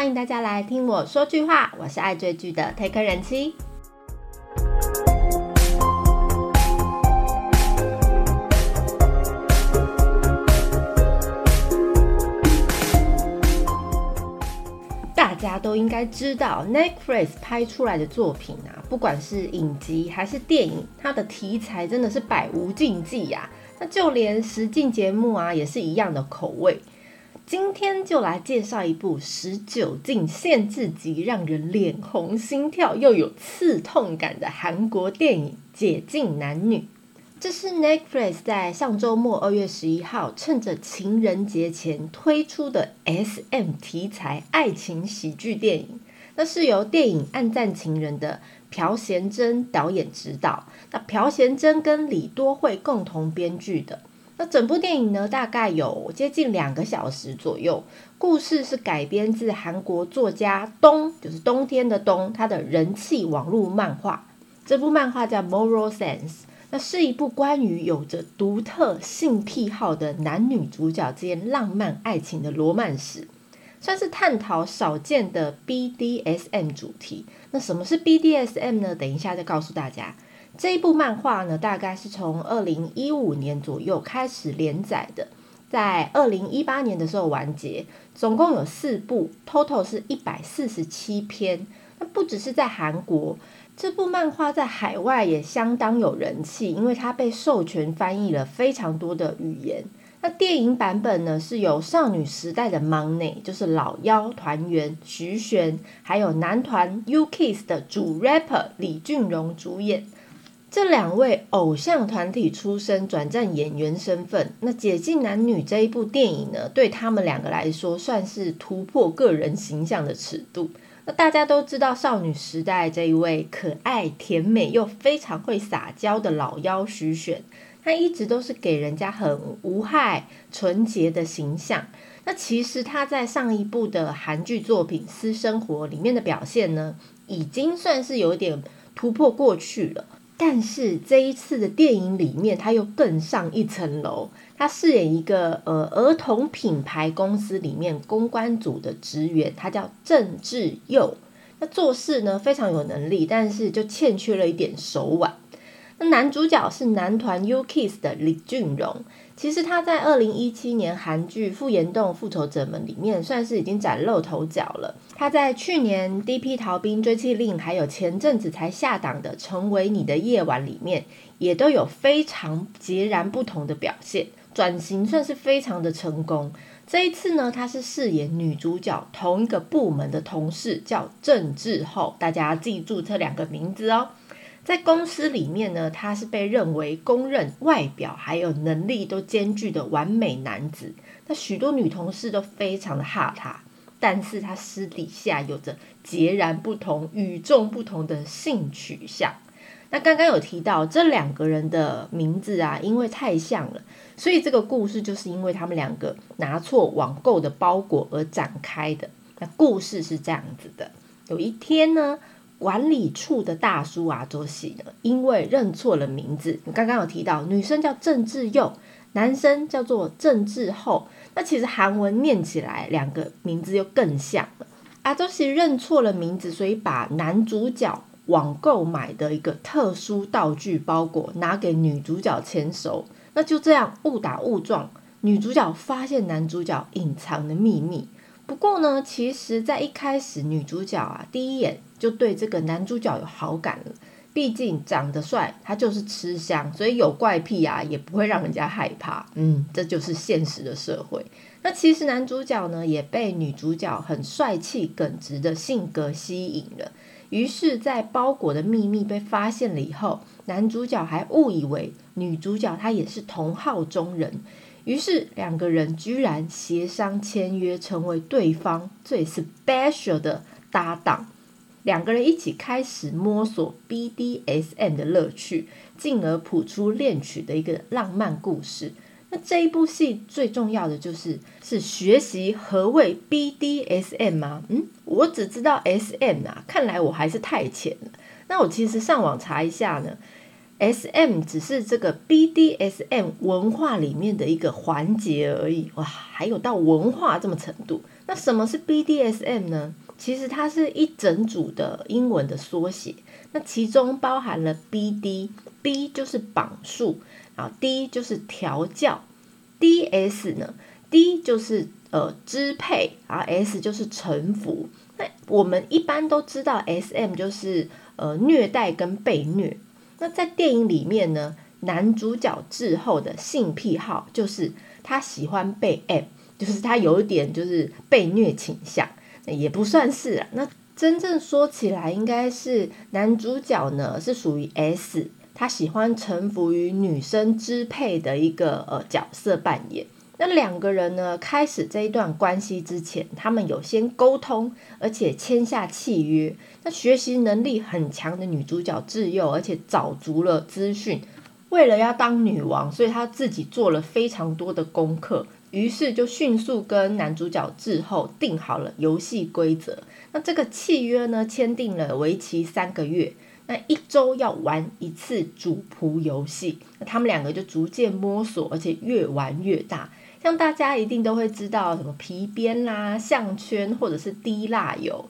欢迎大家来听我说句话。我是爱追剧的 Take 人妻。大家都应该知道，Netflix 拍出来的作品啊，不管是影集还是电影，它的题材真的是百无禁忌呀。那就连实境节目啊，也是一样的口味。今天就来介绍一部十九禁限制级，让人脸红心跳又有刺痛感的韩国电影《解禁男女》。这是 Netflix 在上周末二月十一号，趁着情人节前推出的 SM 题材爱情喜剧电影。那是由电影《暗战情人》的朴贤珍导演执导，那朴贤珍跟李多惠共同编剧的。那整部电影呢，大概有接近两个小时左右。故事是改编自韩国作家冬，就是冬天的冬，他的人气网络漫画。这部漫画叫《Moral Sense》，那是一部关于有着独特性癖好的男女主角之间浪漫爱情的罗曼史，算是探讨少见的 BDSM 主题。那什么是 BDSM 呢？等一下再告诉大家。这一部漫画呢，大概是从二零一五年左右开始连载的，在二零一八年的时候完结，总共有四部，total 是一百四十七篇。那不只是在韩国，这部漫画在海外也相当有人气，因为它被授权翻译了非常多的语言。那电影版本呢，是由少女时代的 Money，就是老妖团员徐玄，还有男团 U-Kiss 的主 rapper 李俊荣主演。这两位偶像团体出身，转战演员身份。那《解禁男女》这一部电影呢，对他们两个来说，算是突破个人形象的尺度。那大家都知道，少女时代这一位可爱、甜美又非常会撒娇的老妖徐选，他一直都是给人家很无害、纯洁的形象。那其实他在上一部的韩剧作品《私生活》里面的表现呢，已经算是有点突破过去了。但是这一次的电影里面，他又更上一层楼。他饰演一个呃儿童品牌公司里面公关组的职员，他叫郑智佑。那做事呢非常有能力，但是就欠缺了一点手腕。那男主角是男团 U-Kiss 的李俊荣。其实他在二零一七年韩剧《复联动复仇者们》里面算是已经崭露头角了。他在去年《D.P. 逃兵追缉令》还有前阵子才下档的《成为你的夜晚》里面，也都有非常截然不同的表现，转型算是非常的成功。这一次呢，他是饰演女主角同一个部门的同事，叫郑智厚，大家记住这两个名字哦。在公司里面呢，他是被认为公认外表还有能力都兼具的完美男子。那许多女同事都非常的怕他，但是他私底下有着截然不同、与众不同的性取向。那刚刚有提到这两个人的名字啊，因为太像了，所以这个故事就是因为他们两个拿错网购的包裹而展开的。那故事是这样子的：有一天呢。管理处的大叔啊，周喜呢，因为认错了名字。你刚刚有提到，女生叫郑智佑，男生叫做郑智厚。那其实韩文念起来，两个名字又更像了。阿周喜认错了名字，所以把男主角网购买的一个特殊道具包裹拿给女主角签收。那就这样误打误撞，女主角发现男主角隐藏的秘密。不过呢，其实，在一开始，女主角啊，第一眼就对这个男主角有好感了。毕竟长得帅，他就是吃香，所以有怪癖啊，也不会让人家害怕。嗯，这就是现实的社会。那其实男主角呢，也被女主角很帅气、耿直的性格吸引了。于是，在包裹的秘密被发现了以后，男主角还误以为女主角她也是同号中人。于是两个人居然协商签约，成为对方最 special 的搭档。两个人一起开始摸索 BDSM 的乐趣，进而谱出恋曲的一个浪漫故事。那这一部戏最重要的就是是学习何谓 BDSM 吗？嗯，我只知道 SM 啊，看来我还是太浅了。那我其实上网查一下呢。S.M. 只是这个 B.D.S.M. 文化里面的一个环节而已，哇，还有到文化这么程度。那什么是 B.D.S.M. 呢？其实它是一整组的英文的缩写，那其中包含了 B.D.B 就是绑束，啊 D 就是调教，D.S 呢 D 就是呃支配，啊 S 就是臣服。那我们一般都知道 S.M 就是呃虐待跟被虐。那在电影里面呢，男主角之后的性癖好就是他喜欢被 M，就是他有一点就是被虐倾向，也不算是啊。那真正说起来，应该是男主角呢是属于 S，他喜欢臣服于女生支配的一个呃角色扮演。那两个人呢开始这一段关系之前，他们有先沟通，而且签下契约。那学习能力很强的女主角自幼，而且找足了资讯，为了要当女王，所以她自己做了非常多的功课，于是就迅速跟男主角志后定好了游戏规则。那这个契约呢，签订了为期三个月，那一周要玩一次主仆游戏。那他们两个就逐渐摸索，而且越玩越大。像大家一定都会知道什么皮鞭啦、项圈，或者是滴蜡油。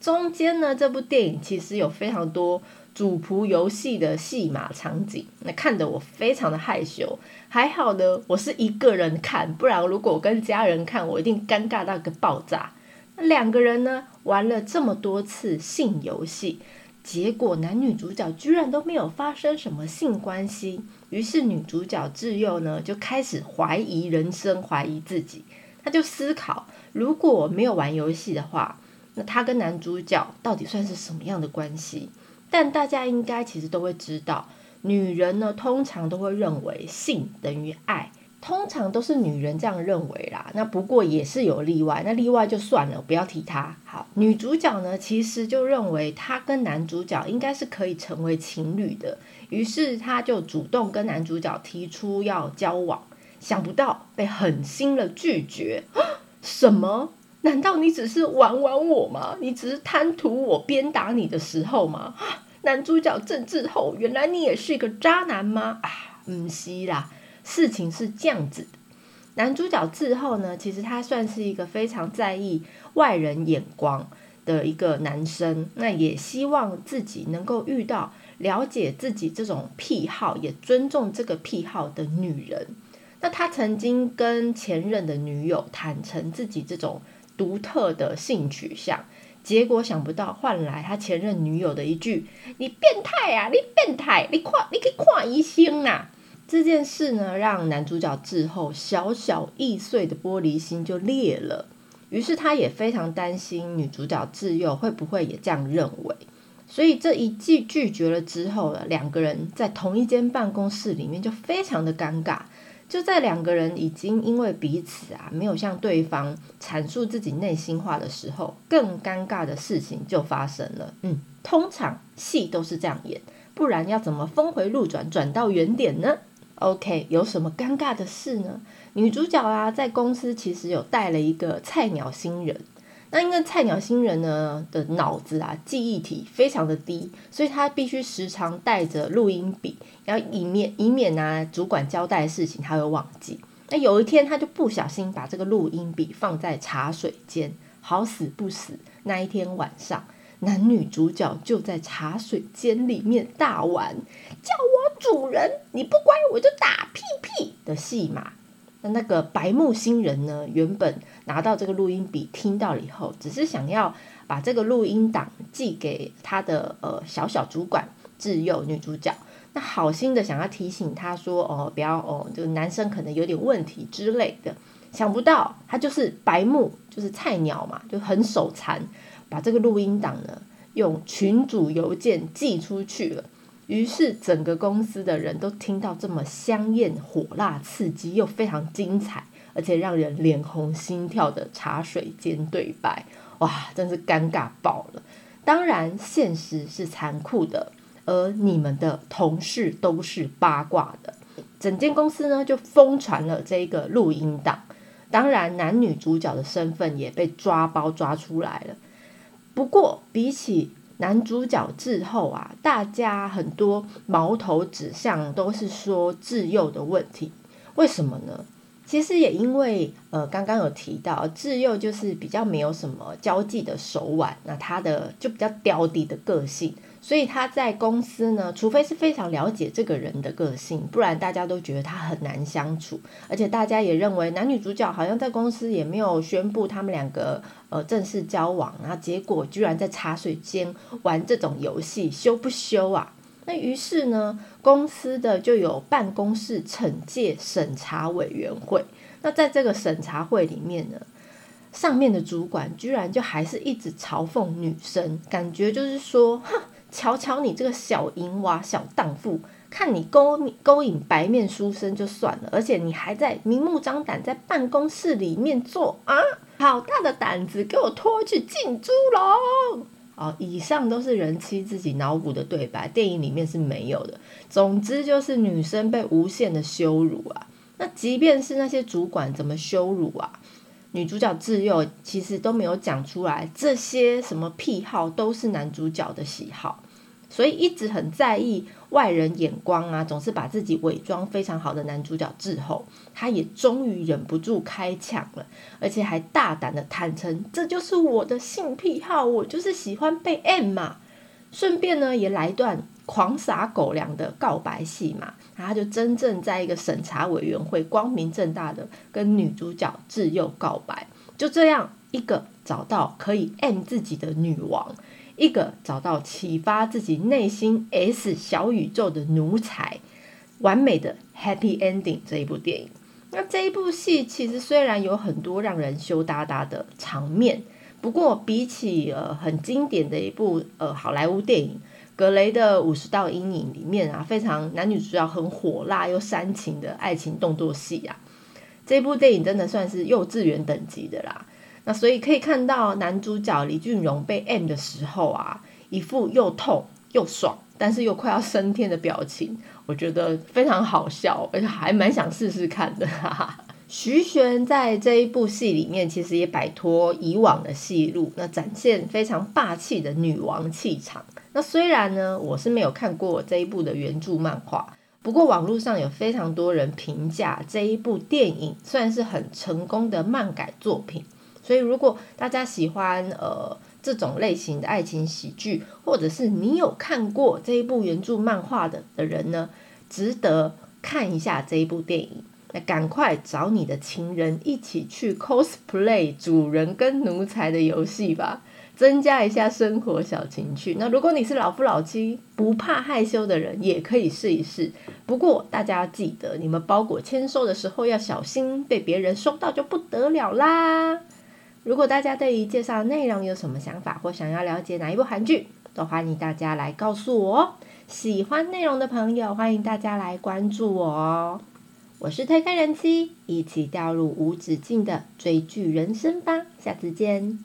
中间呢，这部电影其实有非常多主仆游戏的戏码场景，那看得我非常的害羞。还好呢，我是一个人看，不然如果我跟家人看，我一定尴尬到个爆炸。那两个人呢，玩了这么多次性游戏，结果男女主角居然都没有发生什么性关系。于是女主角智佑呢，就开始怀疑人生，怀疑自己。她就思考，如果没有玩游戏的话。那她跟男主角到底算是什么样的关系？但大家应该其实都会知道，女人呢通常都会认为性等于爱，通常都是女人这样认为啦。那不过也是有例外，那例外就算了，不要提他。好，女主角呢其实就认为她跟男主角应该是可以成为情侣的，于是她就主动跟男主角提出要交往，想不到被狠心了拒绝。什么？难道你只是玩玩我吗？你只是贪图我鞭打你的时候吗？男主角郑智后，原来你也是一个渣男吗？啊，唔西啦，事情是这样子的。男主角志后呢，其实他算是一个非常在意外人眼光的一个男生，那也希望自己能够遇到了解自己这种癖好，也尊重这个癖好的女人。那他曾经跟前任的女友坦诚自己这种。独特的性取向，结果想不到换来他前任女友的一句：“你变态啊，你变态，你看，你可以看医生啊！”这件事呢，让男主角之后小小易碎的玻璃心就裂了。于是他也非常担心女主角自幼会不会也这样认为，所以这一句拒绝了之后，两个人在同一间办公室里面就非常的尴尬。就在两个人已经因为彼此啊没有向对方阐述自己内心话的时候，更尴尬的事情就发生了。嗯，通常戏都是这样演，不然要怎么峰回路转转到原点呢？OK，有什么尴尬的事呢？女主角啊，在公司其实有带了一个菜鸟新人。那因为菜鸟新人呢的脑子啊记忆体非常的低，所以他必须时常带着录音笔，要以免以免啊主管交代的事情他会忘记。那有一天他就不小心把这个录音笔放在茶水间，好死不死，那一天晚上男女主角就在茶水间里面大玩，叫我主人，你不乖我就打屁屁的戏码。那那个白木新人呢？原本拿到这个录音笔，听到了以后，只是想要把这个录音档寄给他的呃小小主管智幼女主角。那好心的想要提醒他说：“哦，不要哦，这个男生可能有点问题之类的。”想不到他就是白木，就是菜鸟嘛，就很手残，把这个录音档呢用群主邮件寄出去了。于是，整个公司的人都听到这么香艳、火辣、刺激又非常精彩，而且让人脸红心跳的茶水间对白，哇，真是尴尬爆了！当然，现实是残酷的，而你们的同事都是八卦的，整间公司呢就疯传了这个录音档。当然，男女主角的身份也被抓包抓出来了。不过，比起男主角之后啊，大家很多矛头指向都是说自幼的问题，为什么呢？其实也因为呃，刚刚有提到智幼就是比较没有什么交际的手腕，那他的就比较刁滴的个性。所以他在公司呢，除非是非常了解这个人的个性，不然大家都觉得他很难相处。而且大家也认为男女主角好像在公司也没有宣布他们两个呃正式交往，然后结果居然在茶水间玩这种游戏，羞不羞啊？那于是呢，公司的就有办公室惩戒审查委员会。那在这个审查会里面呢，上面的主管居然就还是一直嘲讽女生，感觉就是说，哼。瞧瞧你这个小淫娃、小荡妇，看你勾勾引白面书生就算了，而且你还在明目张胆在办公室里面做啊！好大的胆子，给我拖去进猪笼！哦，以上都是人妻自己脑补的对白，电影里面是没有的。总之就是女生被无限的羞辱啊！那即便是那些主管怎么羞辱啊？女主角自幼其实都没有讲出来，这些什么癖好都是男主角的喜好，所以一直很在意外人眼光啊，总是把自己伪装非常好的男主角滞后，他也终于忍不住开抢了，而且还大胆的坦诚，这就是我的性癖好，我就是喜欢被 M 嘛。顺便呢，也来一段狂撒狗粮的告白戏嘛，然后就真正在一个审查委员会光明正大的跟女主角自幼告白，就这样一个找到可以 M 自己的女王，一个找到启发自己内心 S 小宇宙的奴才，完美的 Happy Ending 这一部电影。那这一部戏其实虽然有很多让人羞答答的场面。不过，比起呃很经典的一部呃好莱坞电影《格雷的五十道阴影》里面啊，非常男女主角很火辣又煽情的爱情动作戏啊，这部电影真的算是幼稚园等级的啦。那所以可以看到男主角李俊荣被 M 的时候啊，一副又痛又爽，但是又快要升天的表情，我觉得非常好笑，而且还蛮想试试看的。哈哈。徐玄在这一部戏里面，其实也摆脱以往的戏路，那展现非常霸气的女王气场。那虽然呢，我是没有看过这一部的原著漫画，不过网络上有非常多人评价这一部电影算是很成功的漫改作品。所以如果大家喜欢呃这种类型的爱情喜剧，或者是你有看过这一部原著漫画的的人呢，值得看一下这一部电影。那赶快找你的情人一起去 cosplay 主人跟奴才的游戏吧，增加一下生活小情趣。那如果你是老夫老妻不怕害羞的人，也可以试一试。不过大家要记得，你们包裹签收的时候要小心，被别人收到就不得了啦。如果大家对于介绍内容有什么想法，或想要了解哪一部韩剧，都欢迎大家来告诉我哦。喜欢内容的朋友，欢迎大家来关注我哦。我是推开人妻，一起掉入无止境的追剧人生吧，下次见。